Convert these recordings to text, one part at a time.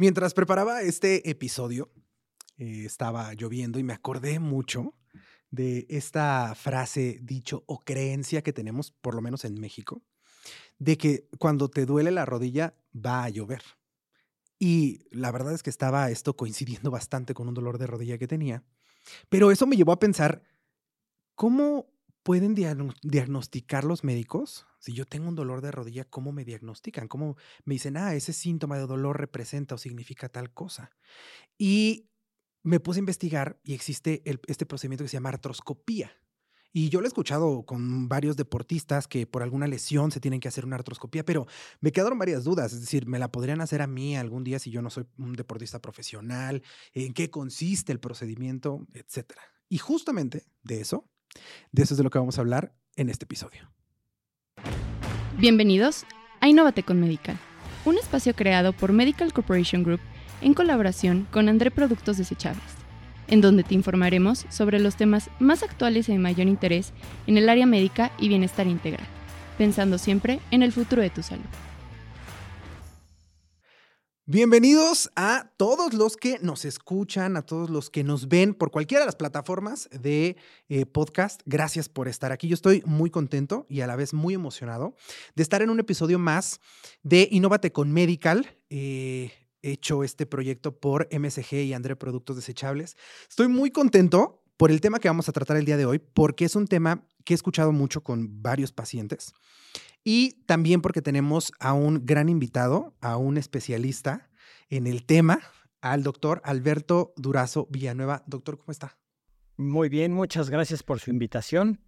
Mientras preparaba este episodio, eh, estaba lloviendo y me acordé mucho de esta frase, dicho o creencia que tenemos, por lo menos en México, de que cuando te duele la rodilla va a llover. Y la verdad es que estaba esto coincidiendo bastante con un dolor de rodilla que tenía. Pero eso me llevó a pensar, ¿cómo pueden diagnosticar los médicos? Si yo tengo un dolor de rodilla, ¿cómo me diagnostican? ¿Cómo me dicen, ah, ese síntoma de dolor representa o significa tal cosa? Y me puse a investigar y existe este procedimiento que se llama artroscopía. Y yo lo he escuchado con varios deportistas que por alguna lesión se tienen que hacer una artroscopía, pero me quedaron varias dudas. Es decir, ¿me la podrían hacer a mí algún día si yo no soy un deportista profesional? ¿En qué consiste el procedimiento? Etcétera. Y justamente de eso, de eso es de lo que vamos a hablar en este episodio. Bienvenidos a Innovate con Medical, un espacio creado por Medical Corporation Group en colaboración con André Productos Desechables, en donde te informaremos sobre los temas más actuales y de mayor interés en el área médica y bienestar integral, pensando siempre en el futuro de tu salud. Bienvenidos a todos los que nos escuchan, a todos los que nos ven por cualquiera de las plataformas de eh, podcast. Gracias por estar aquí. Yo estoy muy contento y a la vez muy emocionado de estar en un episodio más de Innovate con Medical. Eh, hecho este proyecto por MSG y André Productos Desechables. Estoy muy contento por el tema que vamos a tratar el día de hoy, porque es un tema que he escuchado mucho con varios pacientes y también porque tenemos a un gran invitado, a un especialista en el tema, al doctor Alberto Durazo Villanueva. Doctor, ¿cómo está? Muy bien, muchas gracias por su invitación.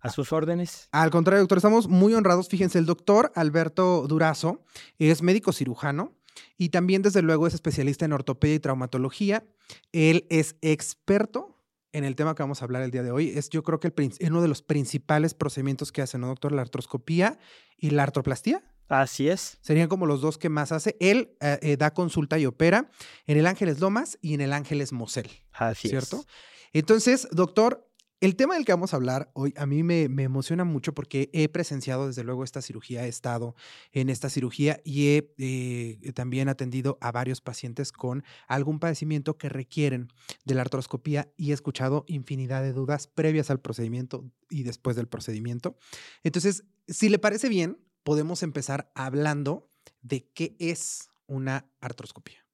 A sus órdenes. Al contrario, doctor, estamos muy honrados. Fíjense, el doctor Alberto Durazo es médico cirujano, y también, desde luego, es especialista en ortopedia y traumatología. Él es experto en el tema que vamos a hablar el día de hoy. Es yo creo que el, uno de los principales procedimientos que hace, ¿no, doctor? La artroscopía y la artroplastía. Así es. Serían como los dos que más hace. Él eh, eh, da consulta y opera en el Ángeles Lomas y en el Ángeles Mosel. Así ¿Cierto? Entonces, doctor, el tema del que vamos a hablar hoy a mí me, emociona mucho porque he presenciado desde luego esta cirugía, he estado en esta cirugía y he eh, también atendido a varios pacientes con algún padecimiento que requieren de la artroscopía y he escuchado infinidad de dudas previas al procedimiento y después del procedimiento. Entonces, si le parece bien, podemos empezar hablando de qué es una artroscopía.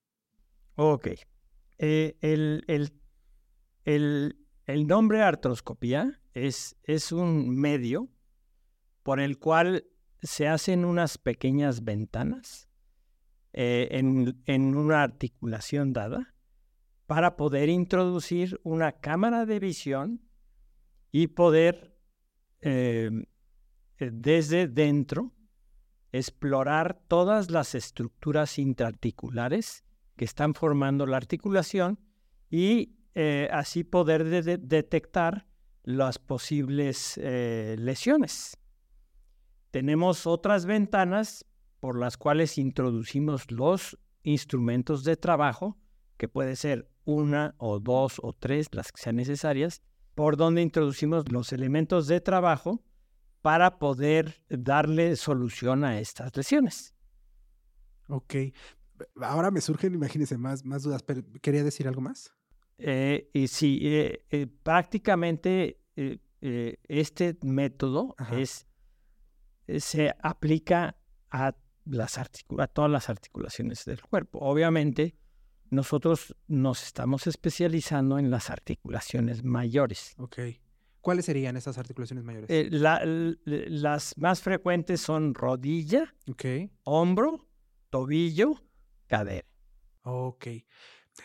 Ok. Eh, el, el el nombre artroscopía es, es un medio por el cual se hacen unas pequeñas ventanas eh, en, una articulación dada para poder introducir una cámara de visión y poder em, eh, desde dentro explorar todas las estructuras intraarticulares que están formando la articulación y eh, así poder detectar las posibles eh, lesiones. Tenemos otras ventanas por las cuales introducimos los instrumentos de trabajo, que puede ser una o dos o tres, las que sean necesarias, por donde introducimos los elementos de trabajo para poder darle solución a estas lesiones. Ok. Ahora me surgen, imagínense, más, más dudas, pero ¿quería decir algo más? Eh, y sí, eh, eh, prácticamente este método es, se aplica a, las a todas las articulaciones del cuerpo. Obviamente, nosotros nos estamos especializando en las articulaciones mayores. Ok. ¿Cuáles serían esas articulaciones mayores? las más frecuentes son rodilla, hombro, tobillo, cadera. Ok.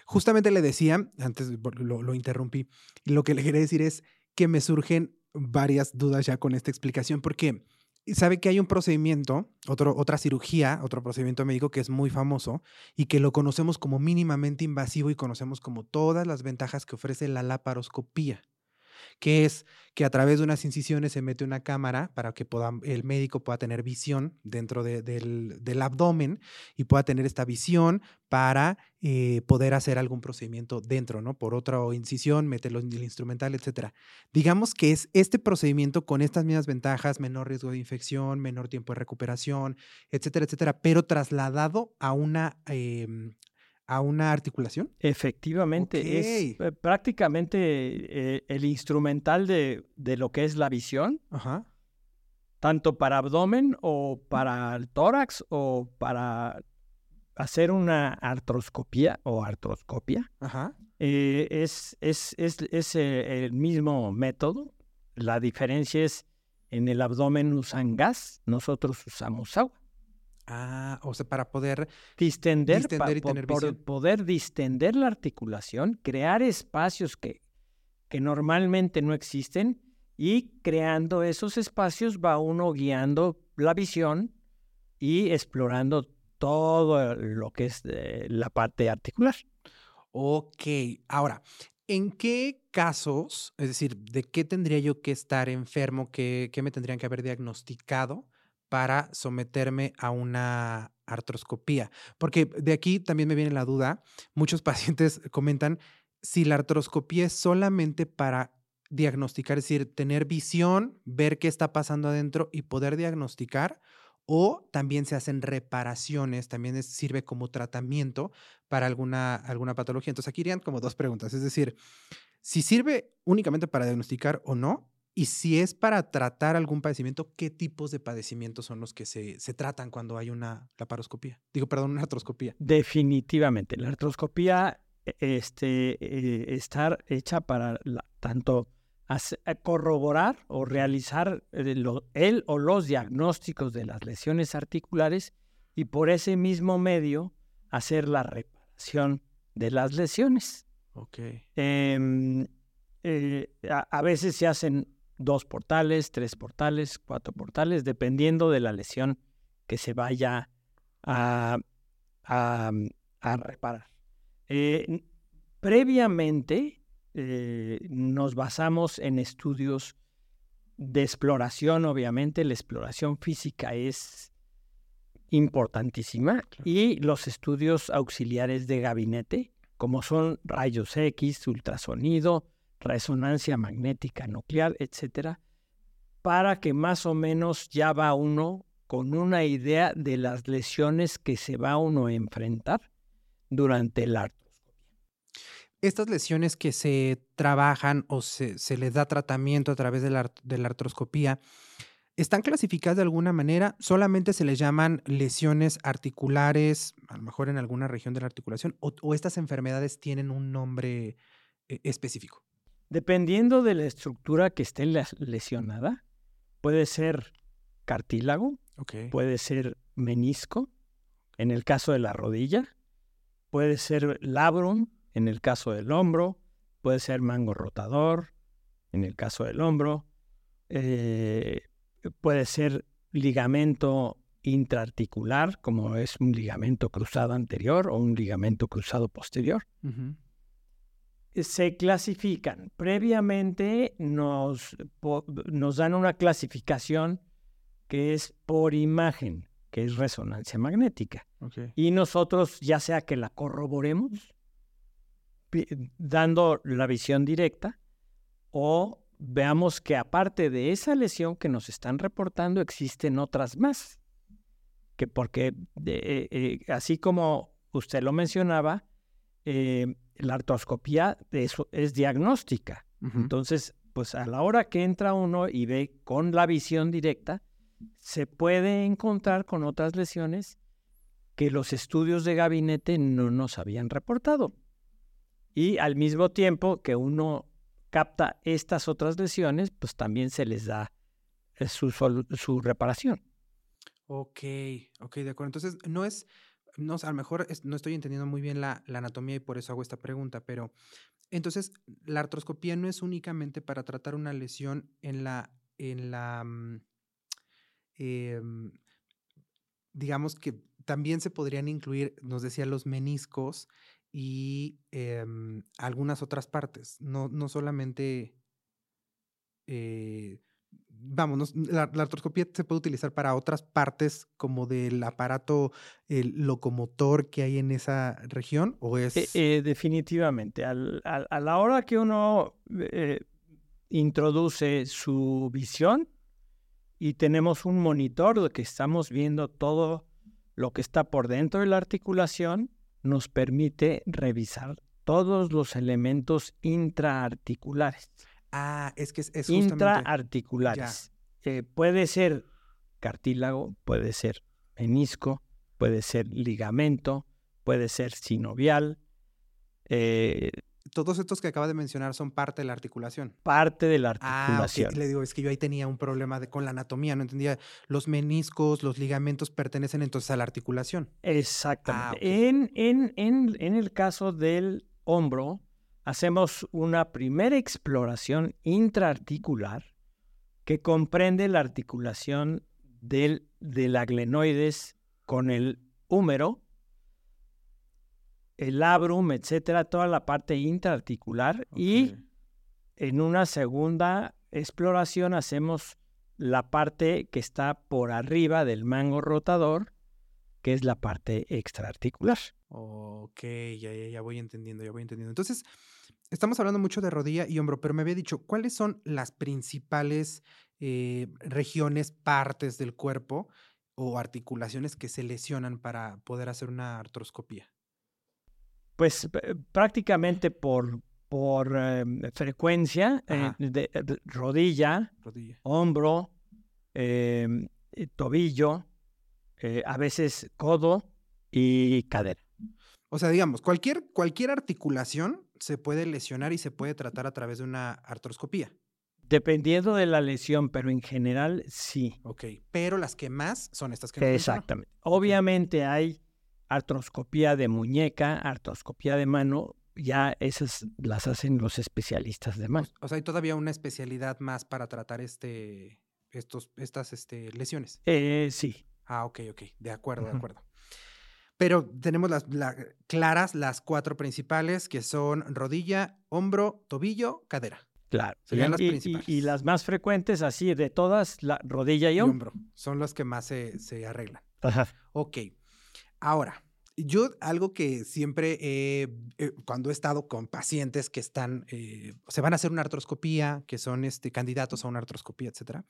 Justamente le decía, antes lo, interrumpí, lo que le quería decir es que me surgen varias dudas ya con esta explicación, porque sabe que hay un procedimiento, otro, otra cirugía, otro procedimiento médico que es muy famoso y que lo conocemos como mínimamente invasivo y conocemos como todas las ventajas que ofrece la laparoscopía. Que es que a través de unas incisiones se mete una cámara para que el médico pueda tener visión dentro de- del, del abdomen y pueda tener esta visión para eh, poder hacer algún procedimiento dentro, ¿no? Por otra incisión, meterlo en el instrumental, etcétera. Digamos que es este procedimiento con estas mismas ventajas, menor riesgo de infección, menor tiempo de recuperación, etcétera, etcétera, pero trasladado a una, em, a una articulación. Efectivamente, es eh, prácticamente eh, el instrumental de, de lo que es la visión, Ajá. tanto para abdomen o para el tórax o para hacer una artroscopía o artroscopia. Ajá. Eh, es es, es, es, el mismo método. La diferencia es en el abdomen usan gas, nosotros usamos agua. Ah, o sea, para poder. Distender, Distender y po- tener por visión. poder distender la articulación, crear espacios que, que normalmente no existen y creando esos espacios va uno guiando la visión y explorando todo lo que es eh, la parte articular. Ok. Ahora, ¿en qué casos, es decir, de qué tendría yo que estar enfermo, qué, qué me tendrían que haber diagnosticado para someterme a una artroscopía? Porque de aquí también me viene la duda. Muchos pacientes comentan si la artroscopía es solamente para diagnosticar, es decir, tener visión, ver qué está pasando adentro y poder diagnosticar, o también se hacen reparaciones, también sirve como tratamiento para alguna, alguna patología. Entonces aquí irían como dos preguntas, es decir, si sirve únicamente para diagnosticar o no, y si es para tratar algún padecimiento, ¿qué tipos de padecimientos son los que se, se tratan cuando hay una laparoscopía? Digo, perdón, una artroscopía. Definitivamente, la artroscopía e- este, eh, estar hecha para la- tanto eh, corroborar o realizar eh, el o los diagnósticos de las lesiones articulares y por ese mismo medio hacer la reparación de las lesiones. Ok. Em, eh, a, a veces se hacen dos portales, tres portales, cuatro portales, dependiendo de la lesión que se vaya a, a- a reparar. Eh, previamente eh, nos basamos en estudios de exploración, obviamente, la exploración física es importantísima y los estudios auxiliares de gabinete, como son rayos X, ultrasonido, resonancia magnética nuclear, etcétera, para que más o menos ya va uno con una idea de las lesiones que se va uno a enfrentar durante el artroscopia. Estas lesiones que se trabajan o se, se les da tratamiento a través de la, la artroscopía, ¿están clasificadas de alguna manera? ¿Solamente se les llaman lesiones articulares, a lo mejor en alguna región de la articulación? ¿O, o estas enfermedades tienen un nombre eh, específico? Dependiendo de la estructura que esté les- lesionada, puede ser cartílago, puede ser menisco, en el caso de la rodilla, puede ser labrum, en el caso del hombro, puede ser mango rotador, en el caso del hombro, eh, puede ser ligamento intraarticular, como es un ligamento cruzado anterior o un ligamento cruzado posterior. Se clasifican. Previamente nos, po- nos dan una clasificación que es por imagen, que es resonancia magnética. Ok. Y nosotros, ya sea que la corroboremos, dando la visión directa, o veamos que aparte de esa lesión que nos están reportando, existen otras más. Que porque, de- eh, eh, así como usted lo mencionaba, eh, la artroscopía es, es diagnóstica. Entonces, pues a la hora que entra uno y ve con la visión directa, se puede encontrar con otras lesiones que los estudios de gabinete no nos habían reportado. Y al mismo tiempo que uno capta estas otras lesiones, pues también se les da eh, su, su reparación. Ok, ok, de acuerdo. Entonces, no es, no, a lo mejor no estoy entendiendo muy bien la, la anatomía y por eso hago esta pregunta, pero entonces, la artroscopía no es únicamente para tratar una lesión en la, en la, mm, em, digamos que también se podrían incluir, nos decía, los meniscos y em, algunas otras partes, no, no solamente eh, vamos, la, artroscopía se puede utilizar para otras partes como del aparato locomotor que hay en esa región o e, es... Eh, definitivamente, a la hora que uno eh, introduce su visión y tenemos un monitor de que estamos viendo todo lo que está por dentro de la articulación, nos permite revisar todos los elementos intraarticulares. Ah, es que es, es Intraarticulares. Eh, puede ser cartílago, puede ser menisco, puede ser ligamento, puede ser sinovial. Eh, Todos estos que acaba de mencionar son parte de la articulación. Parte de la articulación. Ah, Le digo, es que yo ahí tenía un problema de, con la anatomía, no entendía. Los meniscos, los ligamentos pertenecen entonces a la articulación. Exactamente. Ah, en, en, en, en el caso del hombro, hacemos una primera exploración intraarticular que comprende la articulación del, la glenoides con el húmero, el labrum, etcétera, toda la parte intraarticular. Y en una segunda exploración hacemos la parte que está por arriba del mango rotador, que es la parte extraarticular. Ok, ya, ya, ya voy entendiendo, ya voy entendiendo. Entonces, estamos hablando mucho de rodilla y hombro, pero me había dicho, ¿cuáles son las principales eh, regiones, partes del cuerpo o articulaciones que se lesionan para poder hacer una artroscopía? Pues prácticamente por, por em, frecuencia, eh, de, rodilla, hombro, em, tobillo, eh, a veces codo y cadera. O sea, digamos, cualquier, cualquier articulación se puede lesionar y se puede tratar a través de una artroscopía. Dependiendo de la lesión, pero en general sí. Ok, pero las que más son estas que Exactamente. Obviamente hay artroscopía de muñeca, artroscopía de mano, ya esas las hacen los especialistas de mano. O sea, hay todavía una especialidad más para tratar este, estos, estas este, lesiones. Eh, sí. Ah, ok, ok. De acuerdo, de acuerdo. Pero tenemos las, claras las cuatro principales que son rodilla, hombro, tobillo, cadera. Claro. Serían y, las principales. Y, las más frecuentes, así de todas, la rodilla y, hombro. Son las que más se, se arreglan. Ajá. Ok. Ahora, yo algo que siempre, eh, cuando he estado con pacientes que están, eh, se van a hacer una artroscopía, que son este, candidatos a una artroscopía, etcétera,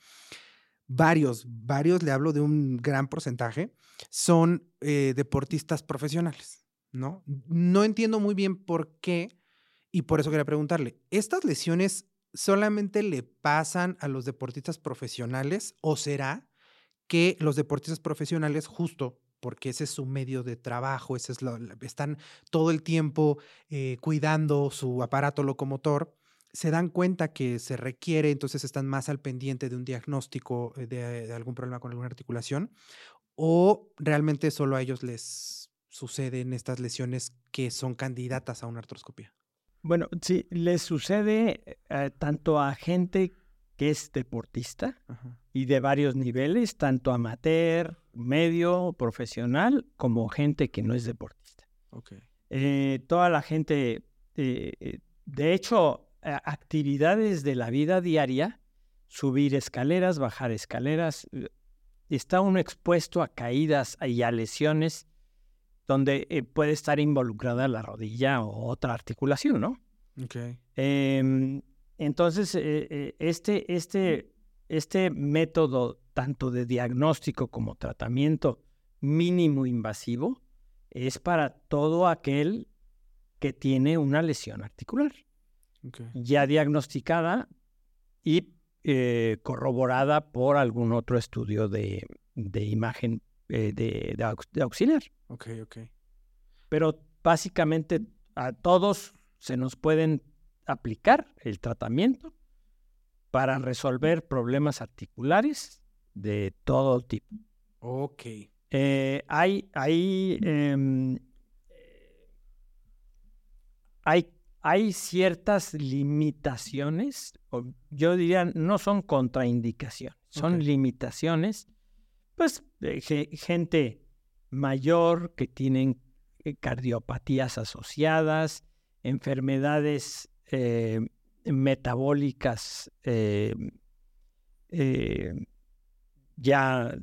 varios, varios, le hablo de un gran porcentaje, son eh, deportistas profesionales, ¿no? No entiendo muy bien por qué y por eso quería preguntarle, ¿estas lesiones solamente le pasan a los deportistas profesionales o será que los deportistas profesionales justo porque ese es su medio de trabajo, ese es lo, están todo el tiempo eh, cuidando su aparato locomotor, se dan cuenta que se requiere, entonces están más al pendiente de un diagnóstico eh, de, algún problema con alguna articulación, o realmente solo a ellos les suceden estas lesiones que son candidatas a una artroscopia. Bueno, sí, les sucede eh, tanto a gente que es deportista y de varios niveles, tanto amateur, medio, profesional, como gente que no es deportista. Okay. Eh, toda la gente, de hecho, actividades de la vida diaria, subir escaleras, bajar escaleras, eh, está uno expuesto a caídas y a lesiones donde eh, puede estar involucrada la rodilla o otra articulación, ¿no? Okay. Em, entonces, eh, este, este, este método, tanto de diagnóstico como tratamiento mínimo invasivo, es para todo aquel que tiene una lesión articular ya diagnosticada y eh, corroborada por algún otro estudio de, imagen eh, de, auxiliar. Ok, ok. Pero básicamente a todos se nos pueden aplicar el tratamiento para resolver problemas articulares de todo tipo. Ok. Eh, hay, hay, em, hay hay ciertas limitaciones, yo diría, no son contraindicaciones, son limitaciones, pues gente mayor que tienen eh, cardiopatías asociadas, enfermedades eh, metabólicas eh, eh, ya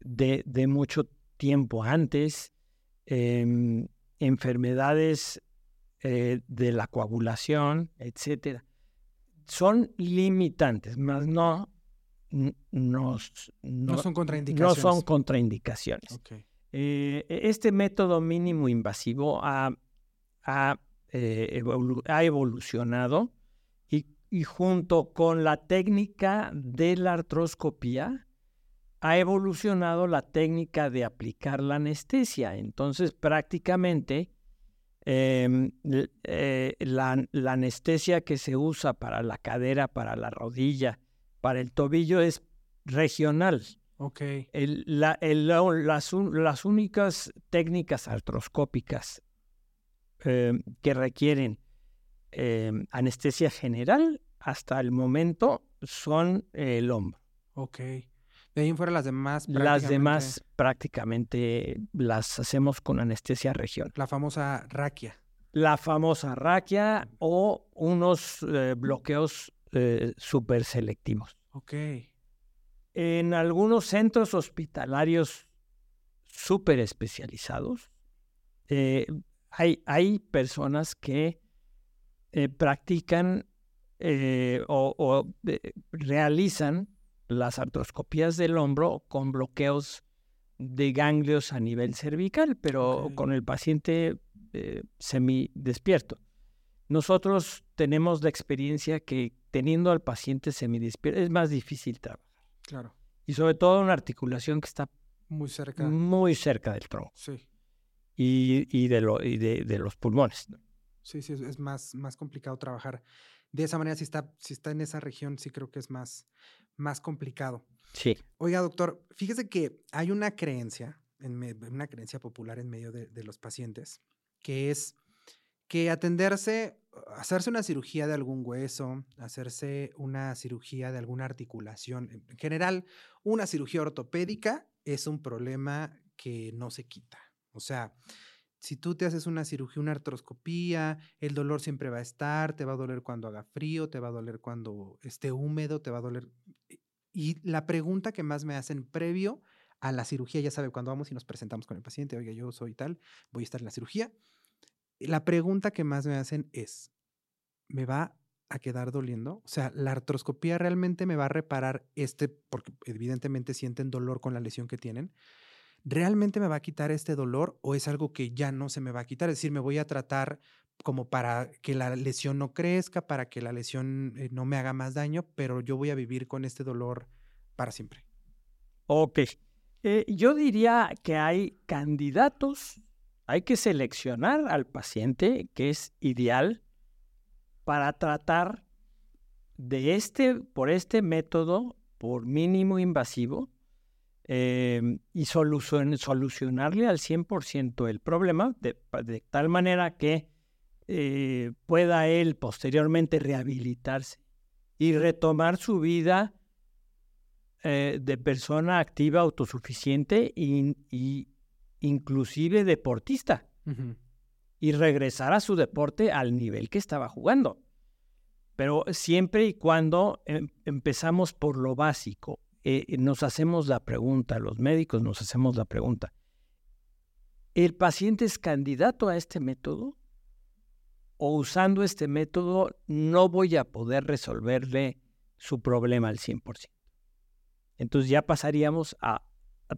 de, de, mucho tiempo antes, em, enfermedades eh, de la coagulación, etcétera. Son limitantes, más no, no, son contraindicaciones. No son contraindicaciones. E, este método mínimo invasivo ha, ha, ha evolucionado y junto con la técnica de la artroscopía ha evolucionado la técnica de aplicar la anestesia. Entonces, prácticamente em, eh, la, anestesia que se usa para la cadera, para la rodilla, para el tobillo es regional. Ok. las, las, únicas técnicas artroscópicas em, que requieren em, anestesia general hasta el momento son el hombro. Ok. De ahí en fuera las demás. Las demás prácticamente las hacemos con anestesia regional. La famosa raquia. La famosa raquia o unos eh, bloqueos eh, súper selectivos. Ok. En algunos centros hospitalarios súper especializados, eh, hay, hay personas que practican o, realizan las artroscopías del hombro con bloqueos de ganglios a nivel cervical, pero con el paciente eh, semidespierto. Nosotros tenemos la experiencia que teniendo al paciente semidespierto es más difícil trabajar. Claro. Y sobre todo una articulación que está muy cerca, muy cerca del tronco. Sí. Y, de, lo, de, los pulmones. Sí, sí, es más, más complicado trabajar de esa manera, si está, si está en esa región, sí creo que es más, más complicado. Sí. Oiga, doctor, fíjese que hay una creencia, en una creencia popular en medio de, los pacientes, que es que atenderse, hacerse una cirugía de algún hueso, hacerse una cirugía de alguna articulación, en general, una cirugía ortopédica es un problema que no se quita. O sea, si tú te haces una cirugía, una artroscopía, el dolor siempre va a estar, te va a doler cuando haga frío, te va a doler cuando esté húmedo, te va a doler. Y la pregunta que más me hacen previo a la cirugía, ya sabe, cuando vamos y nos presentamos con el paciente, oiga, yo soy tal, voy a estar en la cirugía. La pregunta que más me hacen es, ¿me va a quedar doliendo? O sea, ¿la artroscopía realmente me va a reparar este, porque evidentemente sienten dolor con la lesión que tienen? ¿Realmente me va a quitar este dolor o es algo que ya no se me va a quitar? Es decir, me voy a tratar como para que la lesión no crezca, para que la lesión eh, no me haga más daño, pero yo voy a vivir con este dolor para siempre. Ok. Eh, yo diría que hay candidatos, hay que seleccionar al paciente que es ideal para tratar de este, por este método, por mínimo invasivo, Em, y solucionarle al 100% el problema, de, tal manera que eh, pueda él posteriormente rehabilitarse y retomar su vida eh, de persona activa, autosuficiente e inclusive deportista. Y regresar a su deporte al nivel que estaba jugando. Pero siempre y cuando em, empezamos por lo básico, eh, nos hacemos la pregunta, los médicos nos hacemos la pregunta, ¿el paciente es candidato a este método? ¿O usando este método no voy a poder resolverle su problema al 100%? Entonces ya pasaríamos a,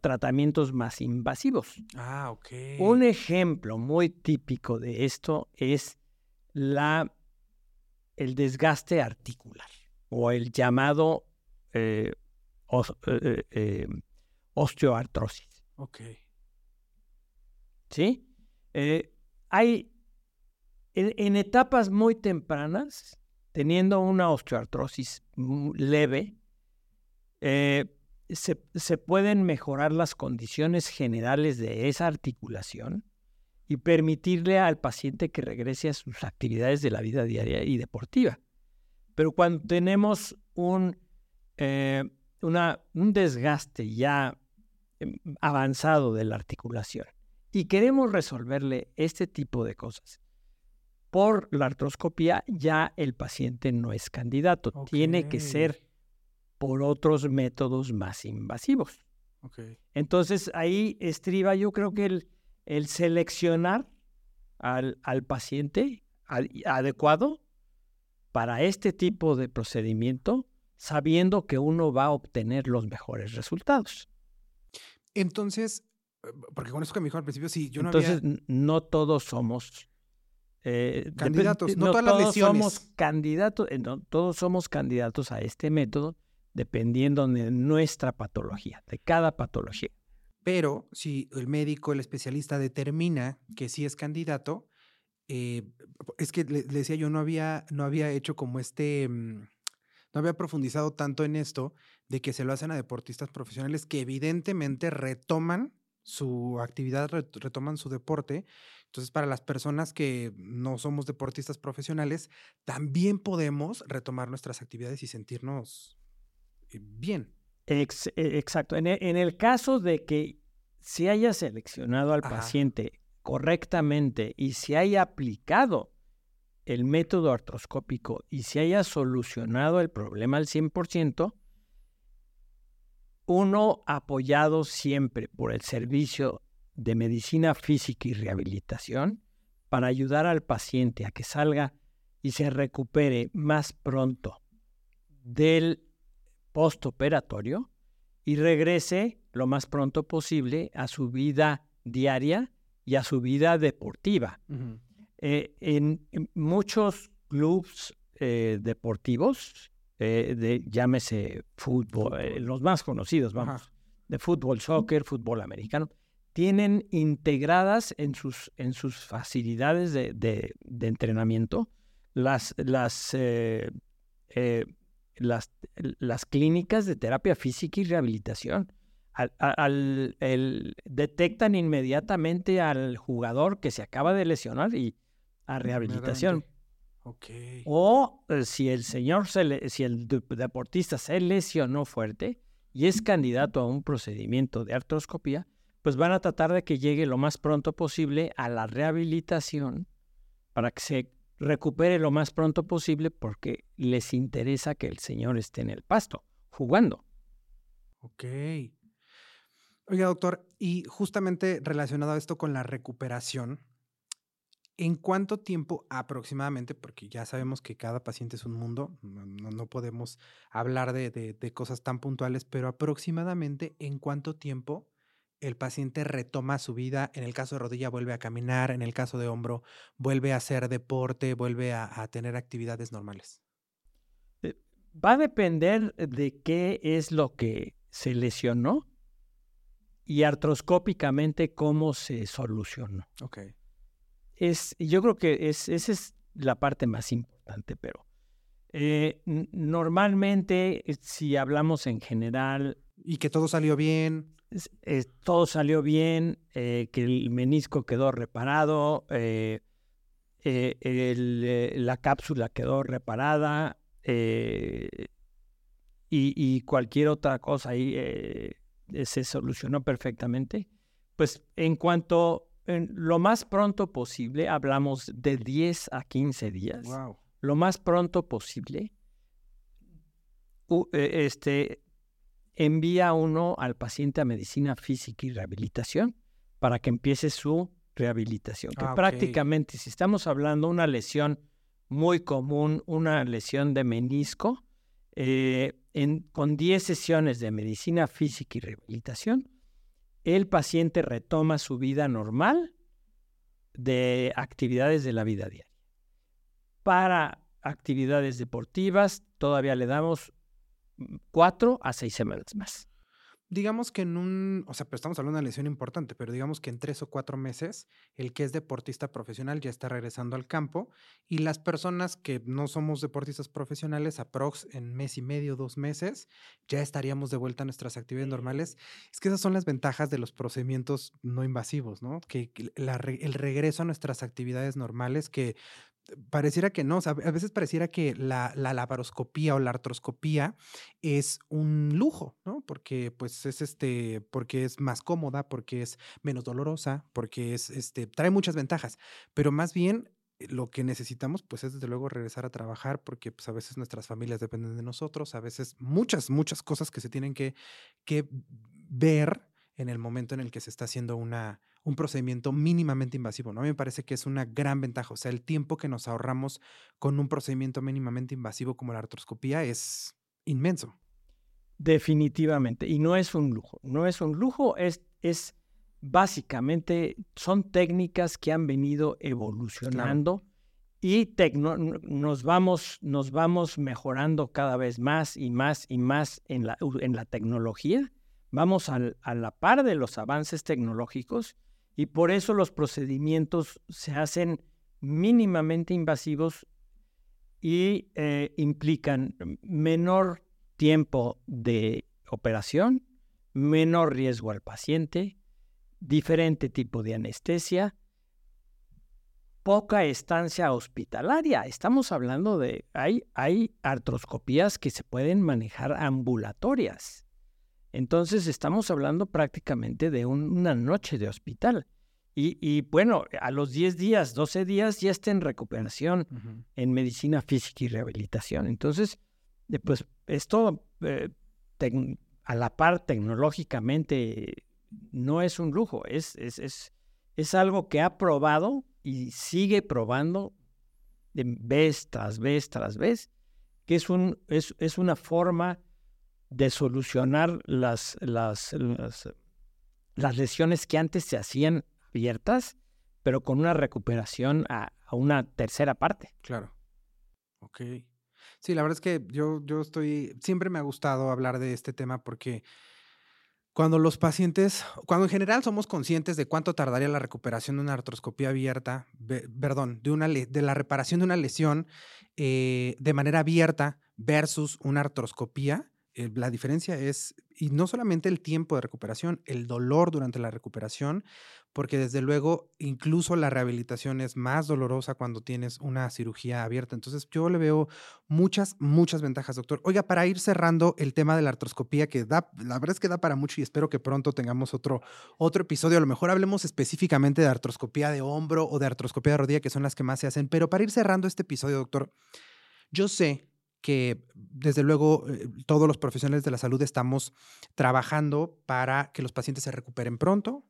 tratamientos más invasivos. Ah, ok. Un ejemplo muy típico de esto es la, el desgaste articular o el llamado eh, eh, eh, em, osteoartrosis. Ok. ¿Sí? Eh, hay, en, etapas muy tempranas, teniendo una osteoartrosis leve, se, se, pueden mejorar las condiciones generales de esa articulación y permitirle al paciente que regrese a sus actividades de la vida diaria y deportiva. Pero cuando tenemos un, un desgaste ya em, avanzado de la articulación y queremos resolverle este tipo de cosas, por la artroscopía, ya el paciente no es candidato. Tiene que ser por otros métodos más invasivos. Entonces ahí estriba yo creo que el, el seleccionar al, al paciente adecuado para este tipo de procedimiento, sabiendo que uno va a obtener los mejores resultados. Entonces, eh, porque con eso que me dijo al principio, sí, yo no Entonces, no todos somos eh, candidatos, no, todas las lesiones. Somos candidatos, eh, no, todos somos candidatos a este método dependiendo de nuestra patología, de cada patología. Pero si el médico, el especialista determina que sí es candidato, eh, es que le, decía yo, no había, no había hecho como este, mm, no había profundizado tanto en esto de que se lo hacen a deportistas profesionales que evidentemente retoman su actividad, retoman su deporte. Entonces, para las personas que no somos deportistas profesionales, también podemos retomar nuestras actividades y sentirnos eh, bien. E, exacto. En el, caso de que se haya seleccionado al paciente correctamente y se haya aplicado el método artroscópico y se haya solucionado el problema al 100%, uno apoyado siempre por el servicio de medicina física y rehabilitación para ayudar al paciente a que salga y se recupere más pronto del postoperatorio y regrese lo más pronto posible a su vida diaria y a su vida deportiva. Eh, en, muchos clubes eh, deportivos, eh, de, llámese fútbol, los más conocidos, vamos, de fútbol, soccer, fútbol americano, tienen integradas en sus, en sus facilidades de, de, de entrenamiento las, las las, las clínicas de terapia física y rehabilitación. Al, detectan inmediatamente al jugador que se acaba de lesionar y a rehabilitación. O eh, si el señor, se si el deportista se lesionó fuerte y es candidato a un procedimiento de artroscopía, pues van a tratar de que llegue lo más pronto posible a la rehabilitación para que se recupere lo más pronto posible porque les interesa que el señor esté en el pasto, jugando. Ok. Oiga, doctor, y justamente relacionado a esto con la recuperación, ¿en cuánto tiempo aproximadamente, porque ya sabemos que cada paciente es un mundo, no, podemos hablar de, de cosas tan puntuales, pero aproximadamente en cuánto tiempo el paciente retoma su vida, en el caso de rodilla vuelve a caminar, en el caso de hombro vuelve a hacer deporte, vuelve a, tener actividades normales? Eh, va a depender de qué es lo que se lesionó y artroscópicamente cómo se solucionó. Ok. Es, yo creo que es, esa es la parte más importante, pero eh, normalmente, eh, si hablamos en general... Y que todo salió bien todo salió bien, eh, que el menisco quedó reparado, eh, eh, la cápsula quedó reparada y, cualquier otra cosa ahí se solucionó perfectamente. Pues en cuanto, en lo más pronto posible, hablamos de 10 a 15 días. Lo más pronto posible. este, envía uno al paciente a medicina física y rehabilitación para que empiece su rehabilitación. Que ah, prácticamente, si estamos hablando de una lesión muy común, una lesión de menisco, eh, con 10 sesiones de medicina física y rehabilitación, el paciente retoma su vida normal de actividades de la vida diaria. Para actividades deportivas, todavía le damos cuatro a seis semanas más. Digamos que en un, o sea, pero estamos hablando de una lesión importante, pero digamos que en tres o cuatro meses el que es deportista profesional ya está regresando al campo y las personas que no somos deportistas profesionales, aprox en mes y medio, dos meses, ya estaríamos de vuelta a nuestras actividades normales. Es que esas son las ventajas de los procedimientos no invasivos, ¿no? Que el regreso a nuestras actividades normales, que pareciera que no, o sea, a veces pareciera que la, la, laparoscopía o la artroscopía es un lujo, ¿no? Porque pues es este, porque es más cómoda, porque es menos dolorosa, porque es este, trae muchas ventajas, pero más bien lo que necesitamos, pues es desde luego regresar a trabajar, porque pues a veces nuestras familias dependen de nosotros, a veces muchas, muchas cosas que se tienen que, que ver en el momento en el que se está haciendo una, un procedimiento mínimamente invasivo. ¿no? A mí me parece que es una gran ventaja. O sea, el tiempo que nos ahorramos con un procedimiento mínimamente invasivo como la artroscopía es inmenso. Definitivamente. Y no es un lujo. No es un lujo, es, es básicamente, son técnicas que han venido evolucionando. Y nos, vamos, nos vamos mejorando cada vez más y más y más en la, en la tecnología vamos a la par de los avances tecnológicos y por eso los procedimientos se hacen mínimamente invasivos y eh, implican menor tiempo de operación, menor riesgo al paciente, diferente tipo de anestesia, poca estancia hospitalaria. Estamos hablando de, hay, hay artroscopías que se pueden manejar ambulatorias. Entonces estamos hablando prácticamente de una noche de hospital. Y, bueno, a los 10 días, 12 días ya está en recuperación en medicina física y rehabilitación. Entonces, eh, pues esto eh, a la par tecnológicamente no es un lujo, es, es, es, es algo que ha probado y sigue probando vez tras vez tras vez, que es, un, es, es una forma de solucionar las, las, las, lesiones que antes se hacían abiertas, pero con una recuperación a, una tercera parte. Claro. Ok. Sí, la verdad es que yo, yo estoy, siempre me ha gustado hablar de este tema porque cuando los pacientes, cuando en general somos conscientes de cuánto tardaría la recuperación de una artroscopía abierta, perdón, de, una, de la reparación de una lesión eh, de manera abierta versus una artroscopía, la diferencia es, y no solamente el tiempo de recuperación, el dolor durante la recuperación, porque desde luego incluso la rehabilitación es más dolorosa cuando tienes una cirugía abierta. Entonces yo le veo muchas, muchas ventajas, doctor. Oiga, para ir cerrando el tema de la artroscopía, que da, la verdad es que da para mucho y espero que pronto tengamos otro, otro episodio. A lo mejor hablemos específicamente de artroscopía de hombro o de artroscopía de rodilla, que son las que más se hacen. Pero para ir cerrando este episodio, doctor, yo sé que desde luego eh, todos los profesionales de la salud estamos trabajando para que los pacientes se recuperen pronto,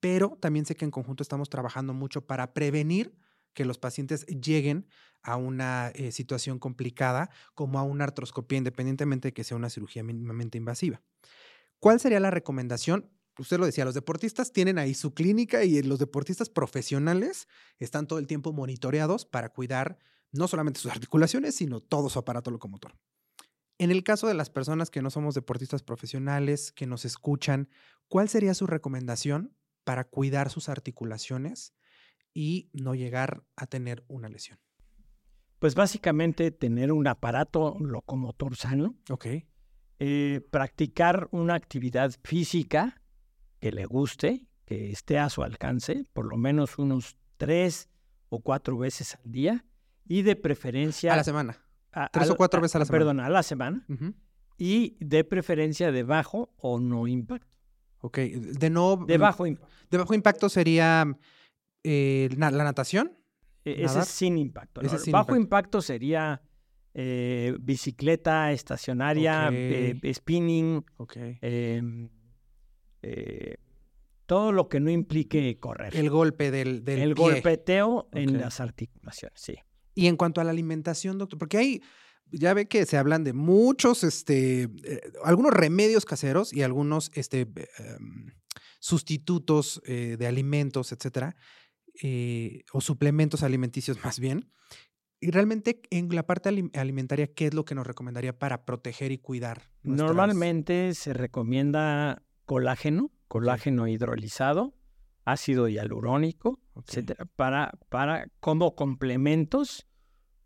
pero también sé que en conjunto estamos trabajando mucho para prevenir que los pacientes lleguen a una eh, situación complicada como a una artroscopía, independientemente de que sea una cirugía mínimamente invasiva. ¿Cuál sería la recomendación? Usted lo decía, los deportistas tienen ahí su clínica y los deportistas profesionales están todo el tiempo monitoreados para cuidar no solamente sus articulaciones, sino todo su aparato locomotor. En el caso de las personas que no somos deportistas profesionales, que nos escuchan, ¿cuál sería su recomendación para cuidar sus articulaciones y no llegar a tener una lesión? Pues básicamente tener un aparato locomotor sano. Ok. Eh, practicar una actividad física que le guste, que esté a su alcance, por lo menos unos tres o cuatro veces al día y de preferencia... A la semana. Tres o cuatro veces a la semana. Perdón, a la semana. Y de preferencia de bajo o no impacto. Ok, de no... De bajo impacto. De bajo impacto sería eh, la natación. E, ese es sin impacto. bajo impacto. sería eh, bicicleta estacionaria, eh, spinning, okay. Em, todo lo que no implique correr. El golpe del, del El golpeteo en las articulaciones, sí. Y en cuanto a la alimentación, doctor, porque hay, ya ve que se hablan de muchos, este, eh, algunos remedios caseros y algunos, este, em, sustitutos eh, de alimentos, etcétera, eh, o suplementos alimenticios más bien. Y realmente en la parte alimentaria, ¿qué es lo que nos recomendaría para proteger y cuidar? Normalmente se recomienda colágeno, colágeno hidrolizado, ácido hialurónico, etcétera, para, para, como complementos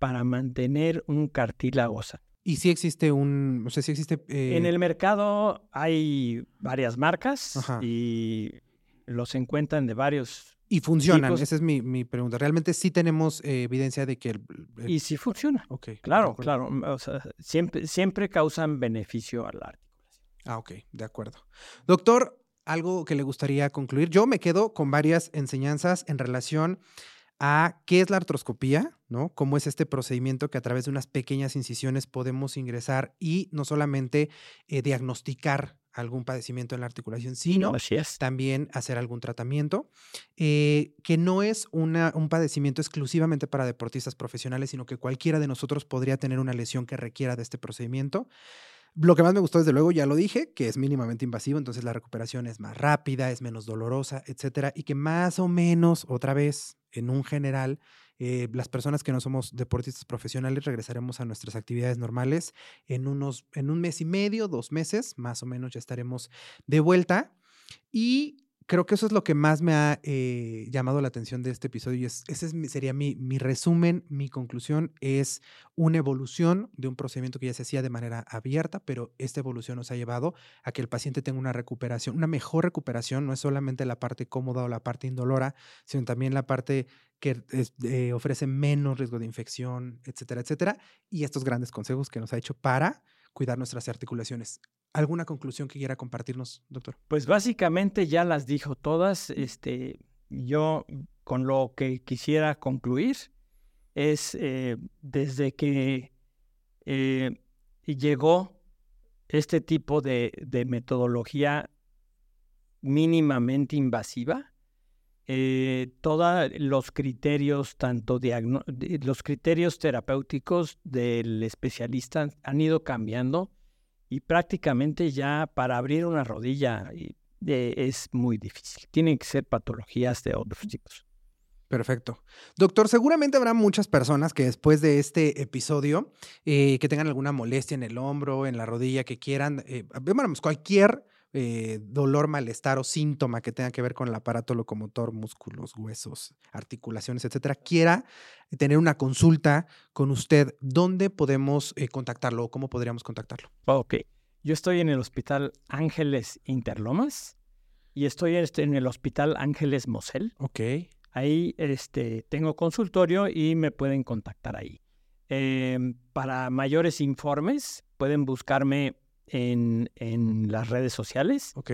para mantener un cartílago sano. ¿Y si existe un, o sea, si existe... En el mercado hay varias marcas y los encuentran de varios y funcionan, esa es mi, pregunta. Realmente sí tenemos eh, evidencia de que... El, Y sí funciona. Ok. Claro, claro. O sea, siempre, siempre causan beneficio a la articulación. Ah, ok, de acuerdo. Doctor, algo que le gustaría concluir. Yo me quedo con varias enseñanzas en relación a qué es la artroscopía, ¿no? Cómo es este procedimiento que a través de unas pequeñas incisiones podemos ingresar y no solamente eh, diagnosticar algún padecimiento en la articulación, sino también hacer algún tratamiento, eh, que no es una, un padecimiento exclusivamente para deportistas profesionales, sino que cualquiera de nosotros podría tener una lesión que requiera de este procedimiento. Lo que más me gustó, desde luego, ya lo dije, que es mínimamente invasivo, entonces la recuperación es más rápida, es menos dolorosa, etcétera, y que más o menos, otra vez, en un general, eh, las personas que no somos deportistas profesionales regresaremos a nuestras actividades normales en unos, en un mes y medio, dos meses, más o menos ya estaremos de vuelta. Y creo que eso es lo que más me ha eh, llamado la atención de este episodio. Y ese sería mi, mi, resumen, mi conclusión. Es una evolución de un procedimiento que ya se hacía de manera abierta, pero esta evolución nos ha llevado a que el paciente tenga una recuperación, una mejor recuperación. No es solamente la parte cómoda o la parte indolora, sino también la parte que eh, ofrece menos riesgo de infección, etcétera, etcétera. Y estos grandes consejos que nos ha hecho para cuidar nuestras articulaciones. ¿Alguna conclusión que quiera compartirnos, doctor? Pues básicamente ya las dijo todas. Este, yo con lo que quisiera concluir es eh, desde que eh, llegó este tipo de, metodología mínimamente invasiva, eh, todos los criterios, tanto los criterios terapéuticos del especialista han ido cambiando y prácticamente ya para abrir una rodilla es muy difícil. Tienen que ser patologías de otros tipos. Perfecto. Doctor, seguramente habrá muchas personas que después de este episodio eh, que tengan alguna molestia en el hombro, en la rodilla, que quieran, eh, cualquier eh, dolor, malestar o síntoma que tenga que ver con el aparato locomotor, músculos, huesos, articulaciones, etcétera, quiera tener una consulta con usted, ¿dónde podemos eh, contactarlo o cómo podríamos contactarlo? Ok. Yo estoy en el Hospital Ángeles Interlomas y estoy este, en el Hospital Ángeles Mosel. Ok. Ahí este, tengo consultorio y me pueden contactar ahí. Em, para mayores informes, pueden buscarme en, en las redes sociales. Ok.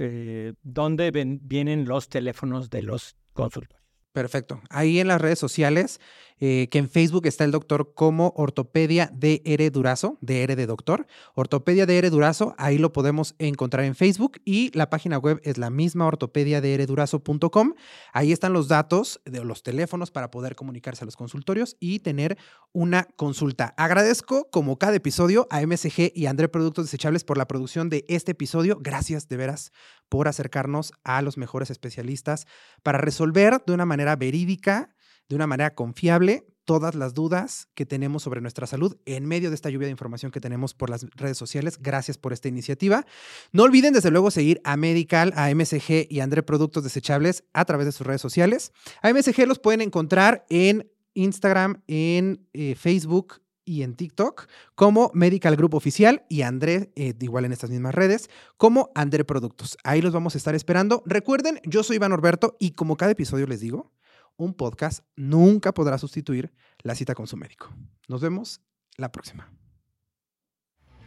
Eh, donde vienen los teléfonos de los consultorios. Perfecto. Ahí en las redes sociales eh, que en Facebook está el doctor como Ortopedia DR Durazo, DR de doctor. Ortopedia DR Durazo, ahí lo podemos encontrar en Facebook y la página web es la misma ortopediadrdurazo.com. Ahí están los datos de los teléfonos para poder comunicarse a los consultorios y tener una consulta. Agradezco como cada episodio a MSG y André Productos Desechables por la producción de este episodio. Gracias de veras por acercarnos a los mejores especialistas para resolver de una manera verídica de una manera confiable todas las dudas que tenemos sobre nuestra salud en medio de esta lluvia de información que tenemos por las redes sociales. Gracias por esta iniciativa. No olviden desde luego seguir a Medical, a MSG y a André Productos Desechables a través de sus redes sociales. A MSG los pueden encontrar en Instagram, en eh, Facebook y en TikTok como Medical Group Oficial y André, eh, igual en estas mismas redes, como André Productos. Ahí los vamos a estar esperando. Recuerden, yo soy Iván Orberto y como cada episodio les digo, un podcast nunca podrá sustituir la cita con su médico. Nos vemos la próxima.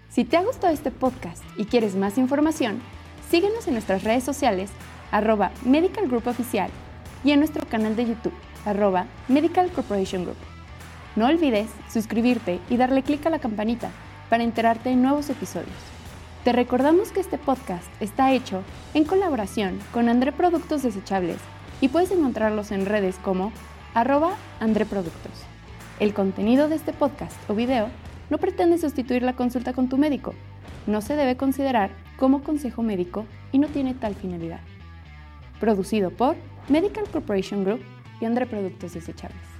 Si te ha gustado este podcast y quieres más información, síguenos en nuestras redes sociales, arroba Medical Group Oficial, y en nuestro canal de YouTube, arroba Medical Corporation Group. No olvides suscribirte y darle clic a la campanita para enterarte de nuevos episodios. Te recordamos que este podcast está hecho en colaboración con André Productos Desechables y puedes encontrarlos en redes como arroba andreproductos. El contenido de este podcast o video no pretende sustituir la consulta con tu médico. No se debe considerar como consejo médico y no tiene tal finalidad. Producido por Medical Corporation Group y Andre Productos Desechables.